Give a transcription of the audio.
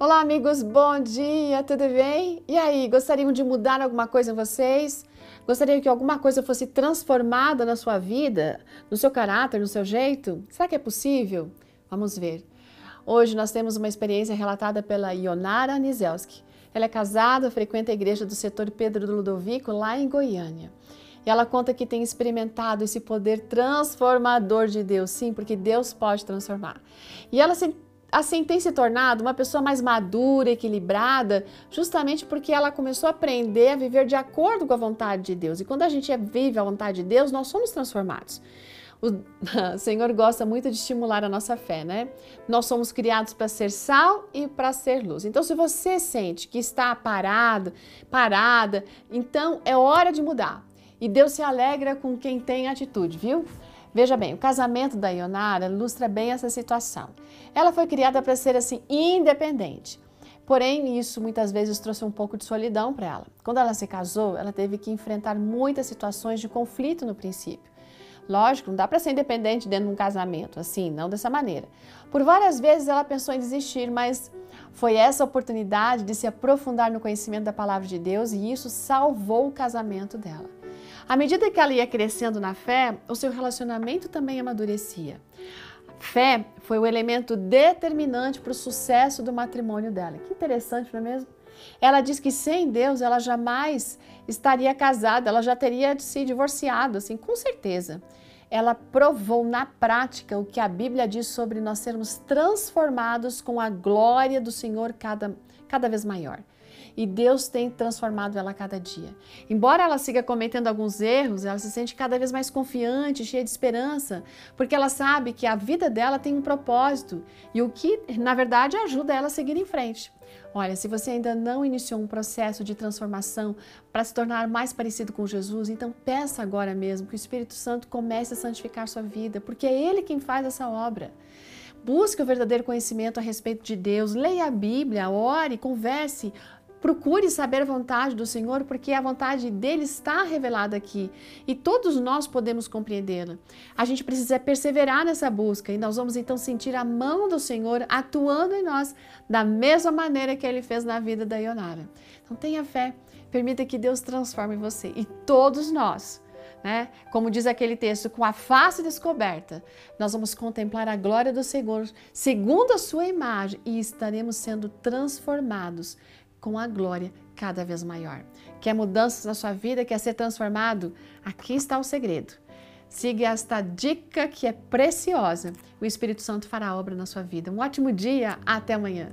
Olá, amigos, bom dia, tudo bem? E aí, gostariam de mudar alguma coisa em vocês? Gostariam que alguma coisa fosse transformada na sua vida, no seu caráter, no seu jeito? Será que é possível? Vamos ver. Hoje nós temos uma experiência relatada pela Ionara Nizelski. Ela é casada, frequenta a igreja do setor Pedro do Ludovico, lá em Goiânia. E ela conta que tem experimentado esse poder transformador de Deus, sim, porque Deus pode transformar. E ela se assim tem se tornado uma pessoa mais madura, equilibrada, justamente porque ela começou a aprender a viver de acordo com a vontade de Deus. E quando a gente vive a vontade de Deus, nós somos transformados. O Senhor gosta muito de estimular a nossa fé, né? Nós somos criados para ser sal e para ser luz. Então, se você sente que está parado, parada, então é hora de mudar. E Deus se alegra com quem tem atitude, viu? Veja bem, o casamento da Ionara ilustra bem essa situação. Ela foi criada para ser assim independente. Porém, isso muitas vezes trouxe um pouco de solidão para ela. Quando ela se casou, ela teve que enfrentar muitas situações de conflito no princípio. Lógico, não dá para ser independente dentro de um casamento, assim, não dessa maneira. Por várias vezes ela pensou em desistir, mas foi essa oportunidade de se aprofundar no conhecimento da palavra de Deus e isso salvou o casamento dela. À medida que ela ia crescendo na fé, o seu relacionamento também amadurecia. Fé foi o elemento determinante para o sucesso do matrimônio dela. Que interessante, não é mesmo? Ela diz que sem Deus ela jamais estaria casada, ela já teria se divorciado, assim, com certeza. Ela provou na prática o que a Bíblia diz sobre nós sermos transformados com a glória do Senhor cada, cada vez maior e Deus tem transformado ela a cada dia. Embora ela siga cometendo alguns erros, ela se sente cada vez mais confiante, cheia de esperança, porque ela sabe que a vida dela tem um propósito e o que, na verdade, ajuda ela a seguir em frente. Olha, se você ainda não iniciou um processo de transformação para se tornar mais parecido com Jesus, então peça agora mesmo que o Espírito Santo comece a santificar sua vida, porque é Ele quem faz essa obra. Busque o verdadeiro conhecimento a respeito de Deus, leia a Bíblia, ore, converse, Procure saber a vontade do Senhor, porque a vontade dele está revelada aqui e todos nós podemos compreendê-la. A gente precisa perseverar nessa busca e nós vamos então sentir a mão do Senhor atuando em nós da mesma maneira que ele fez na vida da Ionara. Então tenha fé, permita que Deus transforme você e todos nós. Né? Como diz aquele texto, com a face descoberta, nós vamos contemplar a glória do Senhor segundo a sua imagem e estaremos sendo transformados com a glória cada vez maior. Quer mudanças na sua vida? Quer ser transformado? Aqui está o segredo. Siga esta dica que é preciosa. O Espírito Santo fará obra na sua vida. Um ótimo dia, até amanhã.